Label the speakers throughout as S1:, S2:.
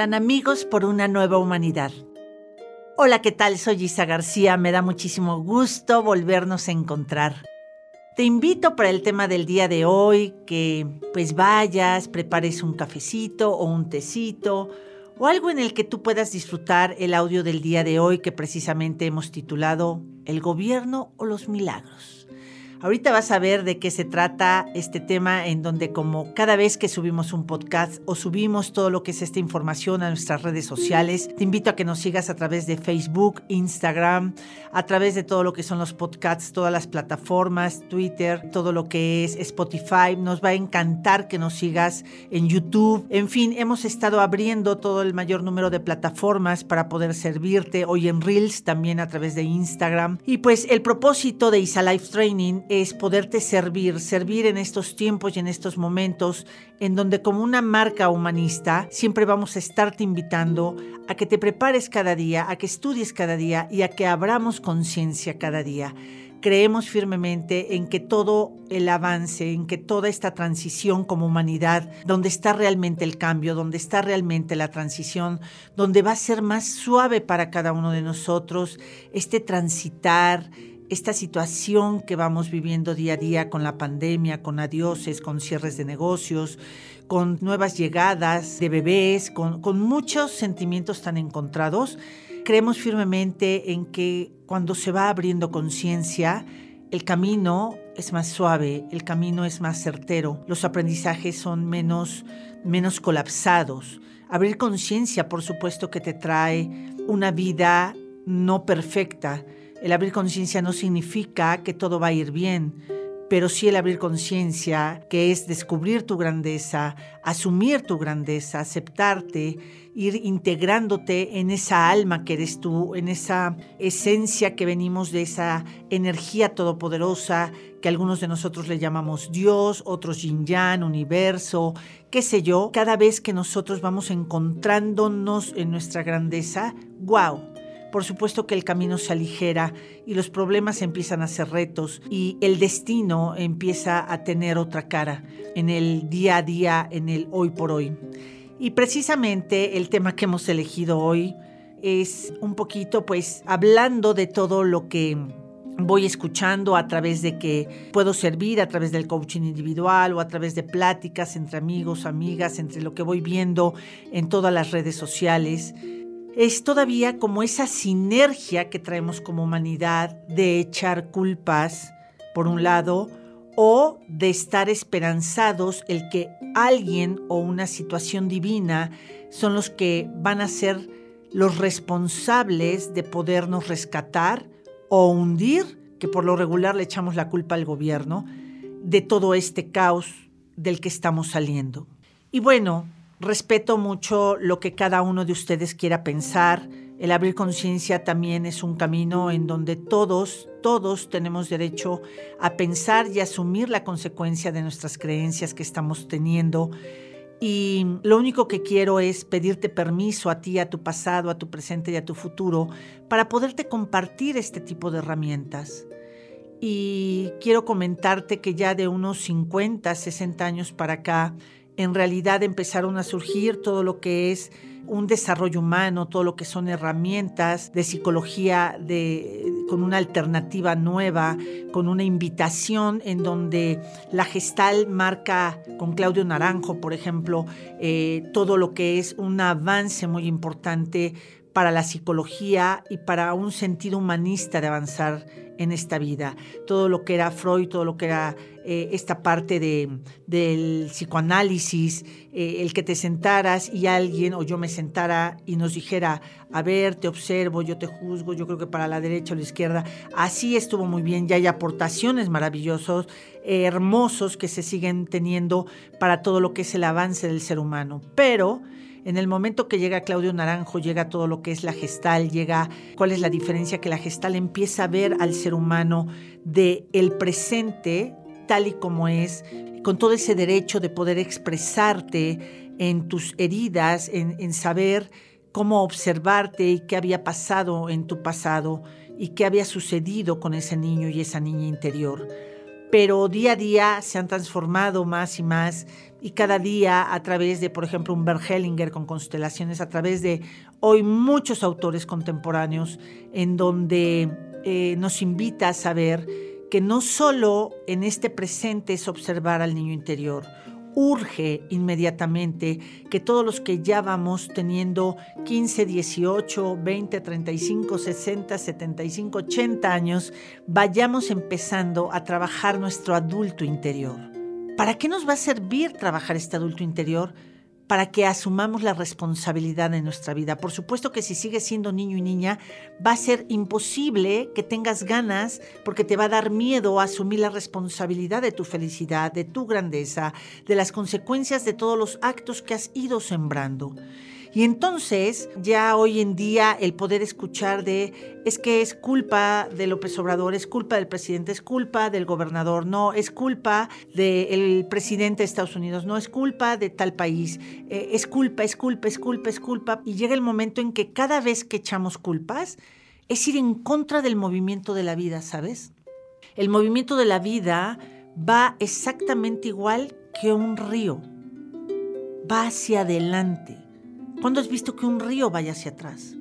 S1: amigos por una nueva humanidad. Hola, ¿qué tal? Soy Isa García, me da muchísimo gusto volvernos a encontrar. Te invito para el tema del día de hoy que pues vayas, prepares un cafecito o un tecito o algo en el que tú puedas disfrutar el audio del día de hoy que precisamente hemos titulado El gobierno o los milagros. Ahorita vas a ver de qué se trata este tema en donde como cada vez que subimos un podcast o subimos todo lo que es esta información a nuestras redes sociales, te invito a que nos sigas a través de Facebook, Instagram, a través de todo lo que son los podcasts, todas las plataformas, Twitter, todo lo que es Spotify. Nos va a encantar que nos sigas en YouTube. En fin, hemos estado abriendo todo el mayor número de plataformas para poder servirte. Hoy en Reels, también a través de Instagram. Y pues el propósito de Isa Life Training es poderte servir, servir en estos tiempos y en estos momentos en donde como una marca humanista siempre vamos a estarte invitando a que te prepares cada día, a que estudies cada día y a que abramos conciencia cada día. Creemos firmemente en que todo el avance, en que toda esta transición como humanidad, donde está realmente el cambio, donde está realmente la transición, donde va a ser más suave para cada uno de nosotros este transitar, esta situación que vamos viviendo día a día con la pandemia, con adioses, con cierres de negocios, con nuevas llegadas de bebés, con, con muchos sentimientos tan encontrados, creemos firmemente en que cuando se va abriendo conciencia, el camino es más suave, el camino es más certero, los aprendizajes son menos, menos colapsados. Abrir conciencia, por supuesto, que te trae una vida no perfecta, el abrir conciencia no significa que todo va a ir bien, pero sí el abrir conciencia, que es descubrir tu grandeza, asumir tu grandeza, aceptarte, ir integrándote en esa alma que eres tú, en esa esencia que venimos de esa energía todopoderosa que algunos de nosotros le llamamos Dios, otros Yin Yang, universo, qué sé yo. Cada vez que nosotros vamos encontrándonos en nuestra grandeza, wow por supuesto que el camino se aligera y los problemas empiezan a ser retos y el destino empieza a tener otra cara en el día a día, en el hoy por hoy. Y precisamente el tema que hemos elegido hoy es un poquito pues hablando de todo lo que voy escuchando a través de que puedo servir, a través del coaching individual o a través de pláticas entre amigos, amigas, entre lo que voy viendo en todas las redes sociales es todavía como esa sinergia que traemos como humanidad de echar culpas, por un lado, o de estar esperanzados el que alguien o una situación divina son los que van a ser los responsables de podernos rescatar o hundir, que por lo regular le echamos la culpa al gobierno, de todo este caos del que estamos saliendo. Y bueno, Respeto mucho lo que cada uno de ustedes quiera pensar. El abrir conciencia también es un camino en donde todos, todos tenemos derecho a pensar y asumir la consecuencia de nuestras creencias que estamos teniendo. Y lo único que quiero es pedirte permiso a ti, a tu pasado, a tu presente y a tu futuro para poderte compartir este tipo de herramientas. Y quiero comentarte que ya de unos 50, 60 años para acá, en realidad empezaron a surgir todo lo que es un desarrollo humano, todo lo que son herramientas de psicología con una alternativa nueva, con una invitación en donde la gestal marca con Claudio Naranjo, por ejemplo, eh, todo lo que es un avance muy importante para la psicología y para un sentido humanista de avanzar en esta vida. Todo lo que era Freud, todo lo que era eh, esta parte de, del psicoanálisis, eh, el que te sentaras y alguien o yo me sentara y nos dijera, a ver, te observo, yo te juzgo, yo creo que para la derecha o la izquierda, así estuvo muy bien, ya hay aportaciones maravillosos, hermosos que se siguen teniendo para todo lo que es el avance del ser humano. Pero en el momento que llega Claudio Naranjo, llega todo lo que es la gestal, llega cuál es la diferencia que la gestal empieza a ver al ser humano de el presente tal y como es, con todo ese derecho de poder expresarte en tus heridas, en, saber cómo observarte y qué había pasado en tu pasado y qué había sucedido con ese niño y esa niña interior. pero día a día se han transformado más y más y cada día a través de, por ejemplo, un Hellinger con constelaciones, a través de hoy muchos autores contemporáneos en donde eh, nos invita a saber que no solo en este presente es observar al niño interior, urge inmediatamente que todos los que ya vamos teniendo 15, 18, 20, 35, 60, 75, 80 años, vayamos empezando a trabajar nuestro adulto interior. ¿Para qué nos va a servir trabajar este adulto interior? para que asumamos la responsabilidad de nuestra vida. Por supuesto que si sigues siendo niño y niña, va a ser imposible que tengas ganas porque te va a dar miedo a asumir la responsabilidad de tu felicidad, de tu grandeza, de las consecuencias de todos los actos que has ido sembrando. Y entonces ya hoy en día el poder escuchar de es que es culpa de López Obrador, es culpa del presidente, es culpa del gobernador, no, es culpa del presidente de Estados Unidos, no, es culpa de tal país, eh, es culpa, es culpa, es culpa, es culpa. Y llega el momento en que cada vez que echamos culpas es ir en contra del movimiento de la vida, ¿sabes? El movimiento de la vida va exactamente igual que un río, va hacia adelante ¿Cuándo has visto que un río vaya hacia atrás?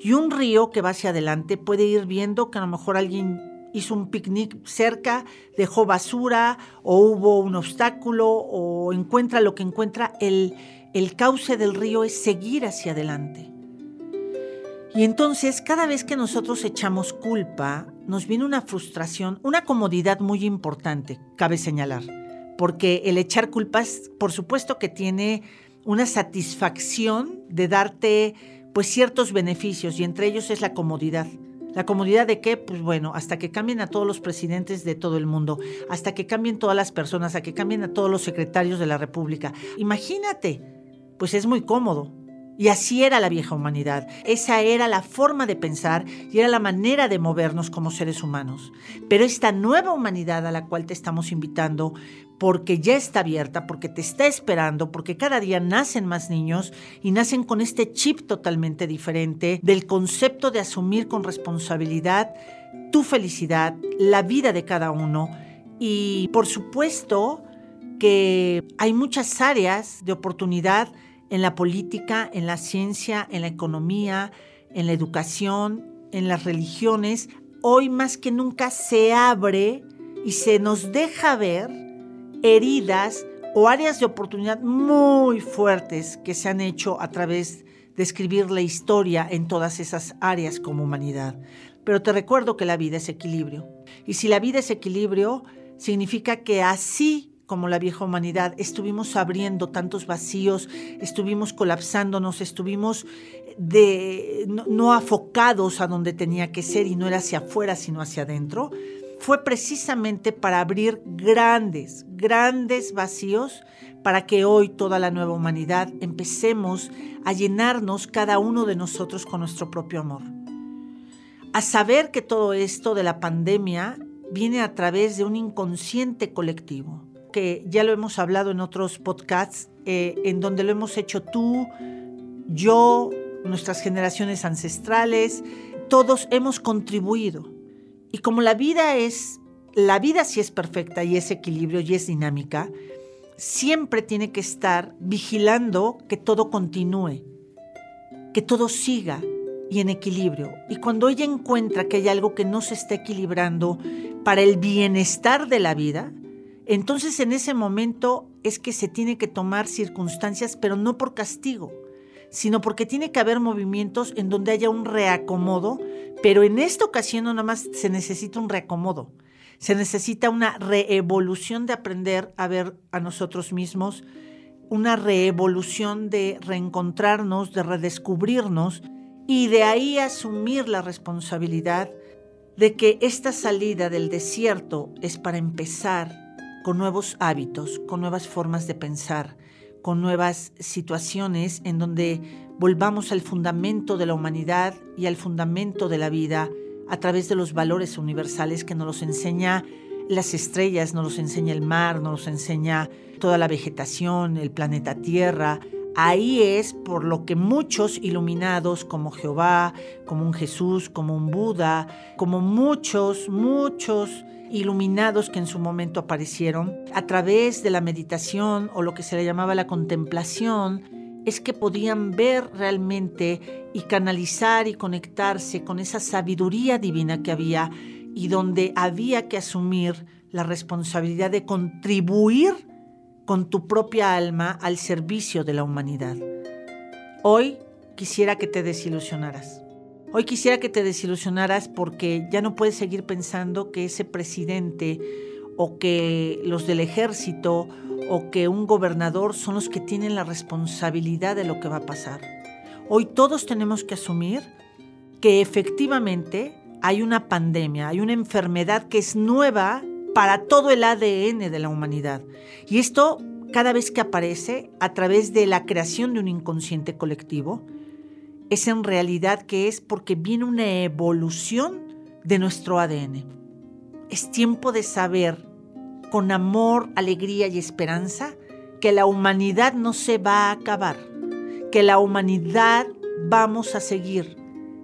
S1: Y un río que va hacia adelante puede ir viendo que a lo mejor alguien hizo un picnic cerca, dejó basura o hubo un obstáculo o encuentra lo que encuentra. El, el cauce del río es seguir hacia adelante. Y entonces cada vez que nosotros echamos culpa, nos viene una frustración, una comodidad muy importante, cabe señalar, porque el echar culpas, por supuesto que tiene una satisfacción de darte pues ciertos beneficios y entre ellos es la comodidad. La comodidad de qué? Pues bueno, hasta que cambien a todos los presidentes de todo el mundo, hasta que cambien todas las personas, hasta que cambien a todos los secretarios de la República. Imagínate, pues es muy cómodo. Y así era la vieja humanidad. Esa era la forma de pensar y era la manera de movernos como seres humanos. Pero esta nueva humanidad a la cual te estamos invitando, porque ya está abierta, porque te está esperando, porque cada día nacen más niños y nacen con este chip totalmente diferente del concepto de asumir con responsabilidad tu felicidad, la vida de cada uno. Y por supuesto que hay muchas áreas de oportunidad en la política, en la ciencia, en la economía, en la educación, en las religiones. Hoy más que nunca se abre y se nos deja ver heridas o áreas de oportunidad muy fuertes que se han hecho a través de escribir la historia en todas esas áreas como humanidad. Pero te recuerdo que la vida es equilibrio. Y si la vida es equilibrio, significa que así como la vieja humanidad, estuvimos abriendo tantos vacíos, estuvimos colapsándonos, estuvimos de, no, no, afocados a donde tenía que ser y no era hacia afuera, sino hacia adentro fue precisamente para abrir grandes, grandes vacíos para que hoy toda la nueva humanidad empecemos a llenarnos cada uno de nosotros con nuestro propio amor. A saber que todo esto de la pandemia viene a través de un inconsciente colectivo, que ya lo hemos hablado en otros podcasts, eh, en donde lo hemos hecho tú, yo, nuestras generaciones ancestrales, todos hemos contribuido y como la vida es, la vida sí es perfecta y es equilibrio y es dinámica, siempre tiene que estar vigilando que todo continúe, que todo siga y en equilibrio. Y cuando ella encuentra que hay algo que no se está equilibrando para el bienestar de la vida, entonces en ese momento es que se tiene que tomar circunstancias, pero no por castigo, sino porque tiene que haber movimientos en donde haya un reacomodo, pero en esta ocasión no nada más se necesita un reacomodo, se necesita una reevolución de aprender a ver a nosotros mismos, una reevolución de reencontrarnos, de redescubrirnos y de ahí asumir la responsabilidad de que esta salida del desierto es para empezar con nuevos hábitos, con nuevas formas de pensar, con nuevas situaciones en donde volvamos al fundamento de la humanidad y al fundamento de la vida a través de los valores universales que nos los enseña las estrellas, nos los enseña el mar, nos los enseña toda la vegetación, el planeta Tierra. Ahí es por lo que muchos iluminados como Jehová, como un Jesús, como un Buda, como muchos, muchos iluminados que en su momento aparecieron, a través de la meditación o lo que se le llamaba la contemplación, es que podían ver realmente y canalizar y conectarse con esa sabiduría divina que había y donde había que asumir la responsabilidad de contribuir con tu propia alma al servicio de la humanidad. Hoy quisiera que te desilusionaras. Hoy quisiera que te desilusionaras porque ya no puedes seguir pensando que ese presidente o que los del ejército o que un gobernador son los que tienen la responsabilidad de lo que va a pasar. Hoy todos tenemos que asumir que efectivamente hay una pandemia, hay una enfermedad que es nueva para todo el ADN de la humanidad. Y esto cada vez que aparece a través de la creación de un inconsciente colectivo, es en realidad que es porque viene una evolución de nuestro ADN. Es tiempo de saber con amor, alegría y esperanza que la humanidad no se va a acabar, que la humanidad vamos a seguir,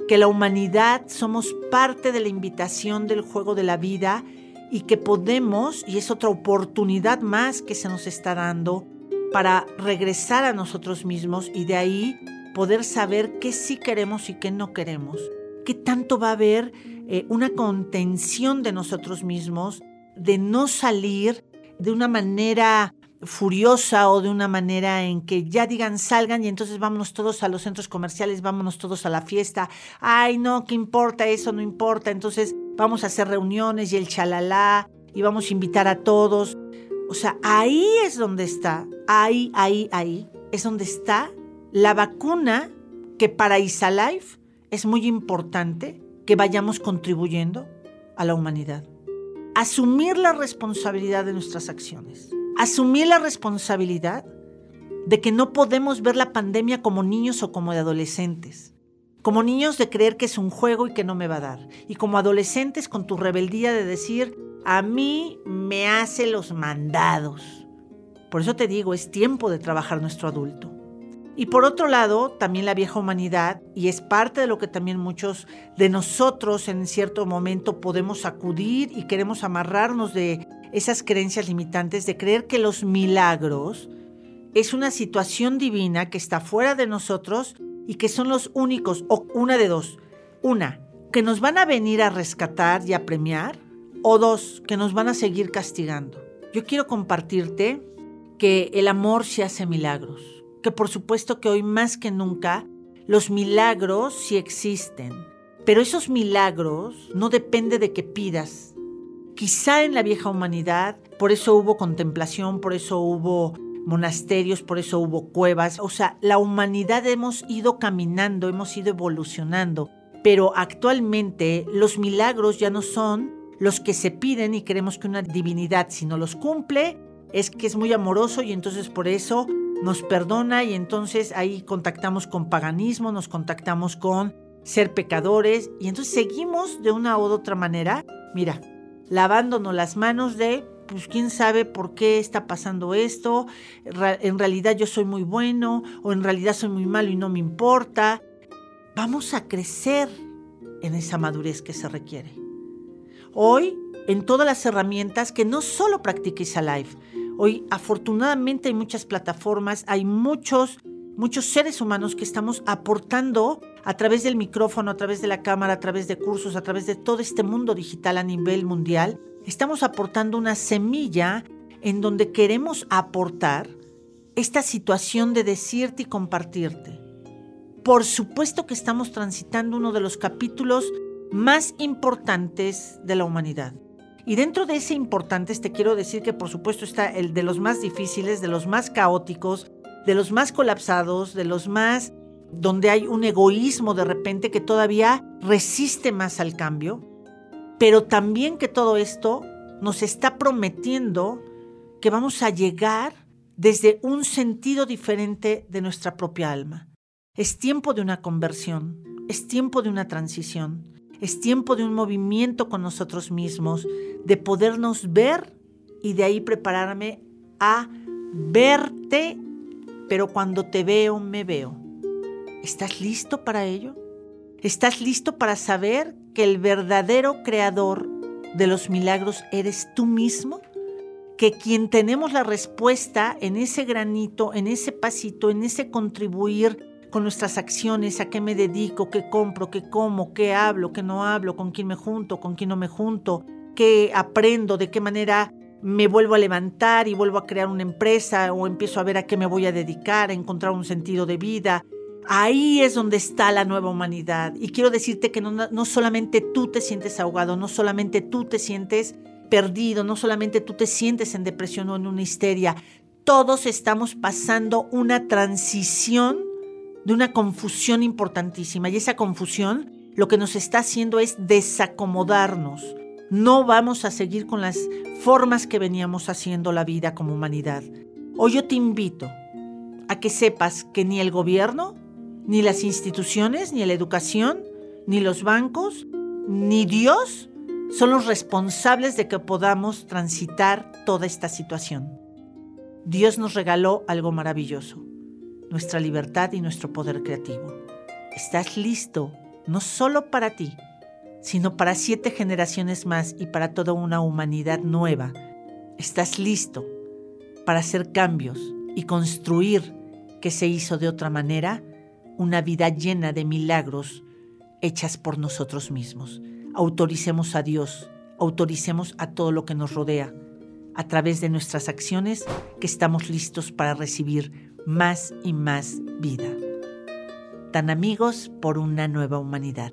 S1: que la humanidad somos parte de la invitación del juego de la vida y que podemos, y es otra oportunidad más que se nos está dando, para regresar a nosotros mismos y de ahí poder saber qué sí queremos y qué no queremos, qué tanto va a haber eh, una contención de nosotros mismos, de no salir de una manera furiosa o de una manera en que ya digan salgan y entonces vámonos todos a los centros comerciales, vámonos todos a la fiesta. Ay, no, ¿qué importa? Eso no importa. Entonces vamos a hacer reuniones y el chalala y vamos a invitar a todos. O sea, ahí es donde está, ahí, ahí, ahí, es donde está la vacuna que para Isalife es muy importante que vayamos contribuyendo a la humanidad. Asumir la responsabilidad de nuestras acciones asumir la responsabilidad de que no podemos ver la pandemia como niños o como adolescentes. Como niños de creer que es un juego y que no me va a dar. Y como adolescentes con tu rebeldía de decir, a mí me hace los mandados. Por eso te digo, es tiempo de trabajar nuestro adulto. Y por otro lado, también la vieja humanidad, y es parte de lo que también muchos de nosotros en cierto momento podemos acudir y queremos amarrarnos de esas creencias limitantes de creer que los milagros es una situación divina que está fuera de nosotros y que son los únicos, o una de dos. Una, que nos van a venir a rescatar y a premiar, o dos, que nos van a seguir castigando. Yo quiero compartirte que el amor se hace milagros, que por supuesto que hoy más que nunca los milagros sí existen, pero esos milagros no depende de que pidas, Quizá en la vieja humanidad, por eso hubo contemplación, por eso hubo monasterios, por eso hubo cuevas. O sea, la humanidad hemos ido caminando, hemos ido evolucionando, pero actualmente los milagros ya no son los que se piden y queremos que una divinidad, si no los cumple, es que es muy amoroso y entonces por eso nos perdona y entonces ahí contactamos con paganismo, nos contactamos con ser pecadores y entonces seguimos de una u otra manera. Mira, lavándonos las manos de, pues quién sabe por qué está pasando esto, en realidad yo soy muy bueno o en realidad soy muy malo y no me importa. Vamos a crecer en esa madurez que se requiere. Hoy, en todas las herramientas que no solo practiques a live, hoy afortunadamente hay muchas plataformas, hay muchos muchos seres humanos que estamos aportando a través del micrófono, a través de la cámara, a través de cursos, a través de todo este mundo digital a nivel mundial, estamos aportando una semilla en donde queremos aportar esta situación de decirte y compartirte. Por supuesto que estamos transitando uno de los capítulos más importantes de la humanidad. Y dentro de ese importantes te quiero decir que por supuesto está el de los más difíciles, de los más caóticos, de los más colapsados, de los más donde hay un egoísmo de repente que todavía resiste más al cambio, pero también que todo esto nos está prometiendo que vamos a llegar desde un sentido diferente de nuestra propia alma. Es tiempo de una conversión, es tiempo de una transición, es tiempo de un movimiento con nosotros mismos, de podernos ver y de ahí prepararme a verte pero cuando te veo, me veo. ¿Estás listo para ello? ¿Estás listo para saber que el verdadero creador de los milagros eres tú mismo? Que quien tenemos la respuesta en ese granito, en ese pasito, en ese contribuir con nuestras acciones, a qué me dedico, qué compro, qué como, qué hablo, qué no hablo, con quién me junto, con quién no me junto, qué aprendo, de qué manera me vuelvo a levantar y vuelvo a crear una empresa o empiezo a ver a qué me voy a dedicar, a encontrar un sentido de vida. Ahí es donde está la nueva humanidad. Y quiero decirte que no, no solamente tú te sientes ahogado, no solamente tú te sientes perdido, no solamente tú te sientes en depresión o en una histeria. Todos estamos pasando una transición de una confusión importantísima. Y esa confusión lo que nos está haciendo es desacomodarnos no vamos a seguir con las formas que veníamos haciendo la vida como humanidad. Hoy yo te invito a que sepas que ni el gobierno, ni las instituciones, ni la educación, ni los bancos, ni Dios son los responsables de que podamos transitar toda esta situación. Dios nos regaló algo maravilloso, nuestra libertad y nuestro poder creativo. ¿Estás listo no solo para ti, sino para siete generaciones más y para toda una humanidad nueva. Estás listo para hacer cambios y construir, que se hizo de otra manera, una vida llena de milagros hechas por nosotros mismos. Autoricemos a Dios, autoricemos a todo lo que nos rodea, a través de nuestras acciones, que estamos listos para recibir más y más vida. Tan amigos por una nueva humanidad.